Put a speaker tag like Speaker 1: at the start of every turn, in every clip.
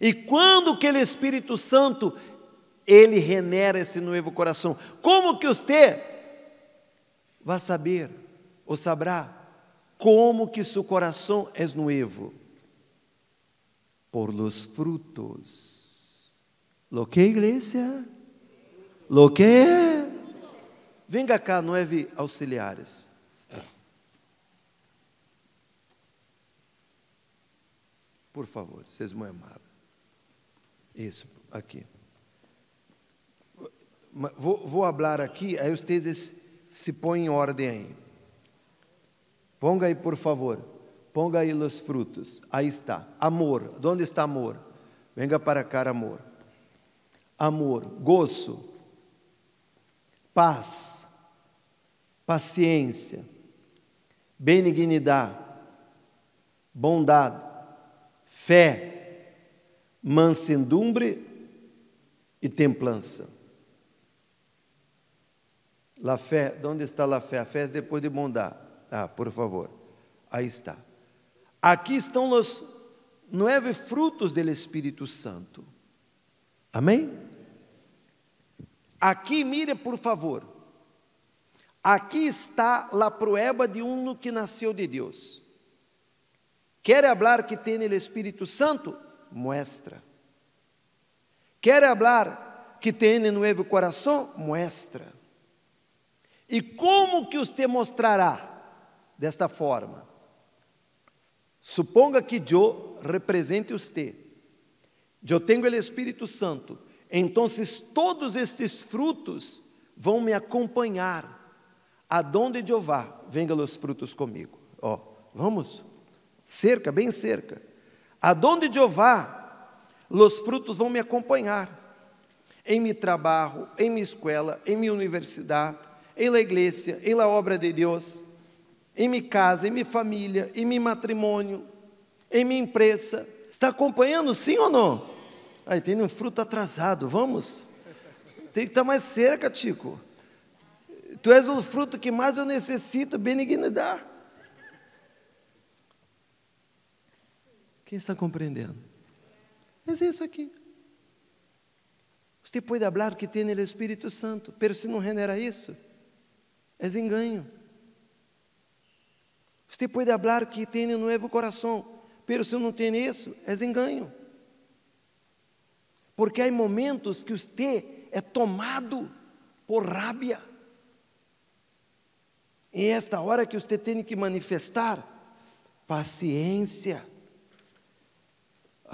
Speaker 1: E quando que o Espírito Santo ele renera esse novo coração? Como que você vai saber ou saberá como que seu coração é novo? Por los frutos. Lo que, igreja? Lo que? Venga cá, nove auxiliares. Por favor, vocês me amaram. Isso, aqui. Vou, vou falar aqui, aí vocês se põem em ordem aí. Ponga aí, por favor. Ponga aí os frutos. Aí está. Amor. Onde está amor? Venga para cá, amor. Amor, gozo, paz, paciência, benignidade, bondade, fé, mansedumbre e templança. La fé, onde está a fé? A fé é depois de bondade. Ah, por favor. Aí está. Aqui estão os nove frutos do Espírito Santo. Amém? Aqui, mire, por favor. Aqui está a prueba de um que nasceu de Deus. Quer falar que tem o Espírito Santo? Muestra. Quer falar que tem no novo coração? Muestra. E como que você mostrará desta forma? Suponga que eu represente você. Eu tenho o Espírito Santo. Então, todos estes frutos vão me acompanhar. Aonde eu vá, venga os frutos comigo. Ó, vamos? cerca, bem cerca. Aonde eu vá, os frutos vão me acompanhar. Em meu trabalho, em minha escola, em minha universidade, em la igreja, em la obra de Deus, em minha casa, em minha família, em meu matrimônio, em minha empresa. Está acompanhando, sim ou não? Aí tem um fruto atrasado, vamos? Tem que estar mais cerca, Tico. Tu és o fruto que mais eu necessito, benignidade. Quem está compreendendo? É isso aqui. Você pode falar que tem o Espírito Santo, pero se não genera isso, é engano. Você pode falar que tem um novo coração, pero se não tem isso, é engano. Porque há momentos que você é tomado por rábia. E é esta hora que você tem que manifestar paciência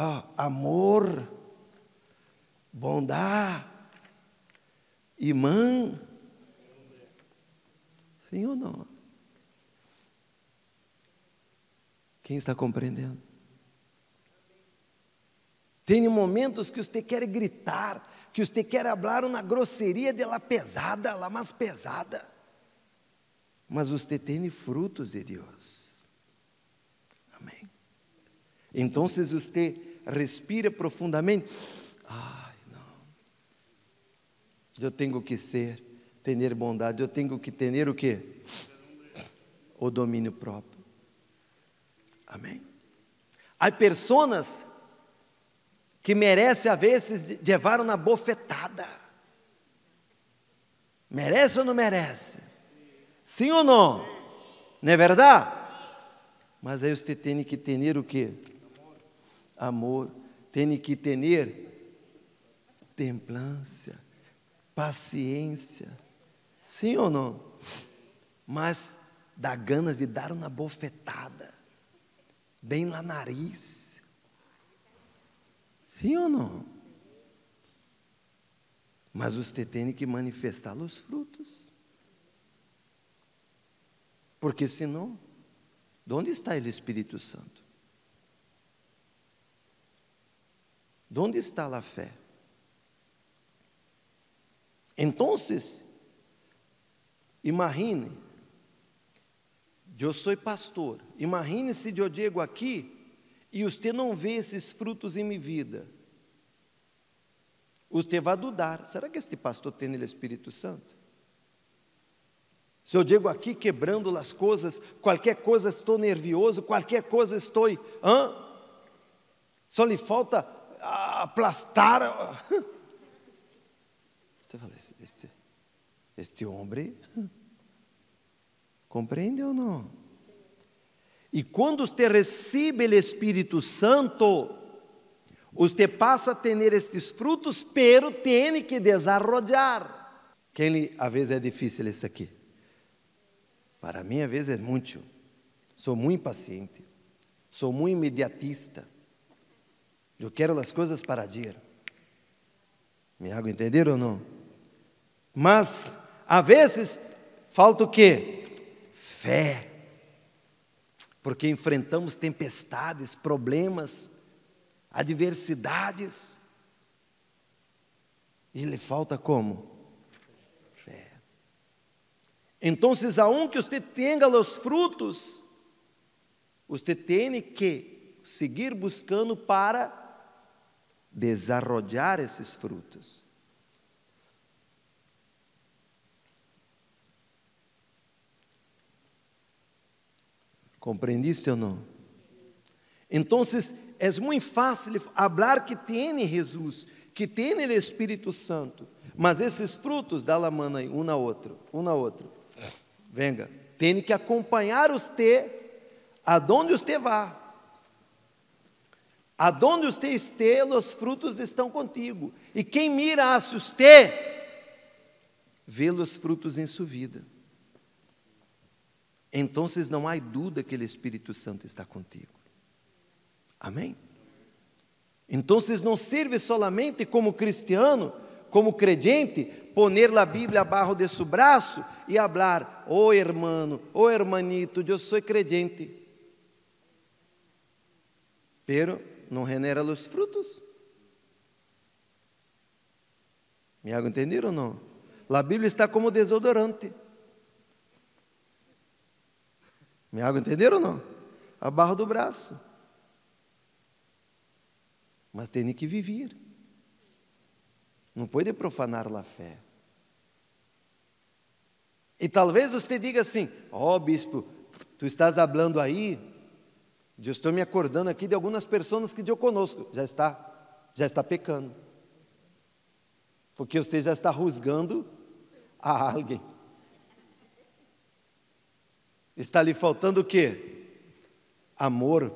Speaker 1: ah, amor, bondade, irmã. Sim ou não? Quem está compreendendo? Tem momentos que você quer gritar, que você quer falar uma grosseria dela pesada, lá mais pesada. Mas você tem frutos de Deus. Amém. Então, se você respira profundamente, ai, não. Eu tenho que ser, ter bondade, eu tenho que ter o quê? O domínio próprio. Amém. Há pessoas que merecem, a vezes, levar uma bofetada. Merece ou não merece? Sim ou não? Não é verdade? Mas aí você tem que ter o quê? Amor. Tem que ter templância, paciência. Sim ou não? Mas dá ganas de dar uma bofetada, bem lá nariz. Sim ou não? Mas você tem que manifestar os frutos. Porque senão, de onde está o Espírito Santo? De onde está a fé? Então, imagine, eu sou pastor, imagine se eu digo aqui e você não vê esses frutos em minha vida. Você vai dudar, será que este pastor tem o Espírito Santo? Se eu digo aqui quebrando as coisas, qualquer coisa estou nervioso, qualquer coisa estou, hã? Só lhe falta aplastar. Você fala, este, este homem compreende ou não? E quando você recebe o Espírito Santo, você passa a ter estes frutos, pero tem que desarrollar. Quem a vezes é difícil isso aqui? Para mim, às vezes é muito. Sou muito impaciente. Sou muito imediatista. Eu quero as coisas para dia. Me hago entender ou não? Mas, às vezes, falta o quê? Fé. Porque enfrentamos tempestades, problemas, adversidades. E lhe falta como? Fé. Então, aunque você tenha os frutos, você tem que seguir buscando para desarrollar esses frutos. ¿Compreendiste ou não? Então, é muito fácil falar que tem Jesus, que tem o Espírito Santo, mas esses frutos dá la mano aí, um na outro, um na outro. Venga, tem que acompanhar você aonde você vá. Aonde você esteja, os frutos estão contigo. E quem mira a você, vê os frutos em sua vida. Então não há dúvida que o Espírito Santo está contigo. Amém? Então não serve solamente como cristiano, como credente, poner a Bíblia abaixo de seu braço e falar: "Oh, hermano, oh, hermanito, eu sou creyente." Pero não genera os frutos. Me hago entender ou não? A Bíblia está como desodorante. Me hago entender ou não? A barra do braço. Mas tem que viver. Não pode profanar a fé. E talvez você diga assim: Ó oh, bispo, tu estás falando aí, eu estou me acordando aqui de algumas pessoas que eu conosco, já está, já está pecando. Porque você já está rusgando a alguém. Está lhe faltando o quê? Amor,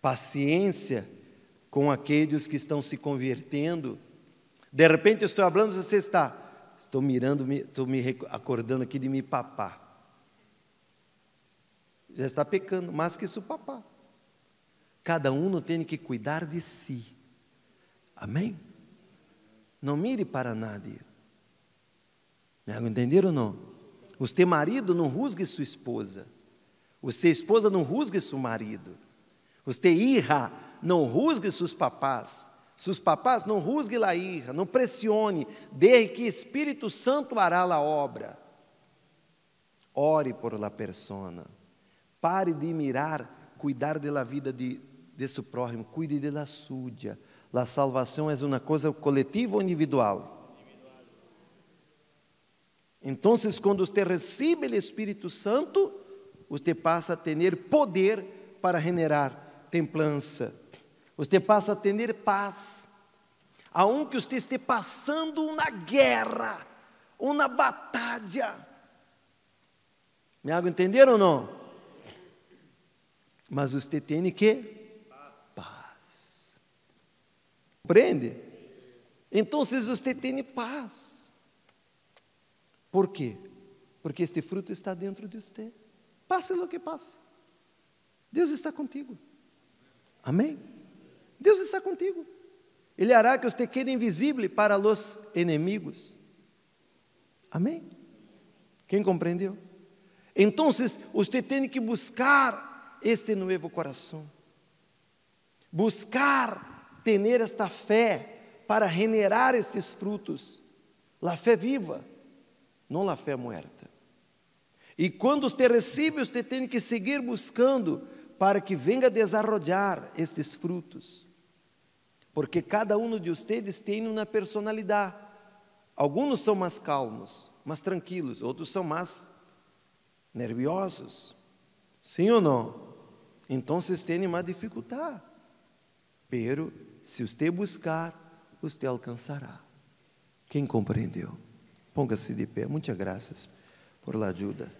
Speaker 1: paciência com aqueles que estão se convertendo. De repente eu estou falando, você está, estou mirando, estou me acordando aqui de me papar. Já está pecando, mais que isso papar. Cada um tem que cuidar de si. Amém? Não mire para nadie. Entenderam ou não? Você marido não rusgue sua esposa. Você esposa não rusgue seu marido. Você hija não rusgue seus papás. Seus papás não rusgue la hija, não pressione, desde que Espírito Santo fará a obra. Ore por la persona. Pare de mirar, cuidar da vida de, de seu próximo, cuide de la suya. La salvação é uma coisa coletiva ou individual? Então, quando você recebe o Espírito Santo, você passa a ter poder para generar templança. Você passa a ter paz. Aunque você esteja passando uma guerra, uma batalha. Me hago entender ou não? Mas você tem que paz. Compreende? Então, você tem paz. Por quê? Porque este fruto está dentro de você. Passe o que passe. Deus está contigo. Amém? Deus está contigo. Ele hará que você quede invisível para os inimigos. Amém? Quem compreendeu? Então, você tem que buscar este novo coração. Buscar ter esta fé para generar estes frutos. A fé viva não a fé muerta. E quando você recebe, você tem que seguir buscando para que venga desarrollar estes frutos. Porque cada um de vocês tem uma personalidade. Alguns são mais calmos, mais tranquilos, outros são mais nerviosos. Sim ou não? Então têm mais dificuldade. Pero, se você buscar, você alcançará. Quem compreendeu? Ponga-se de pé. Muitas graças por la ajuda.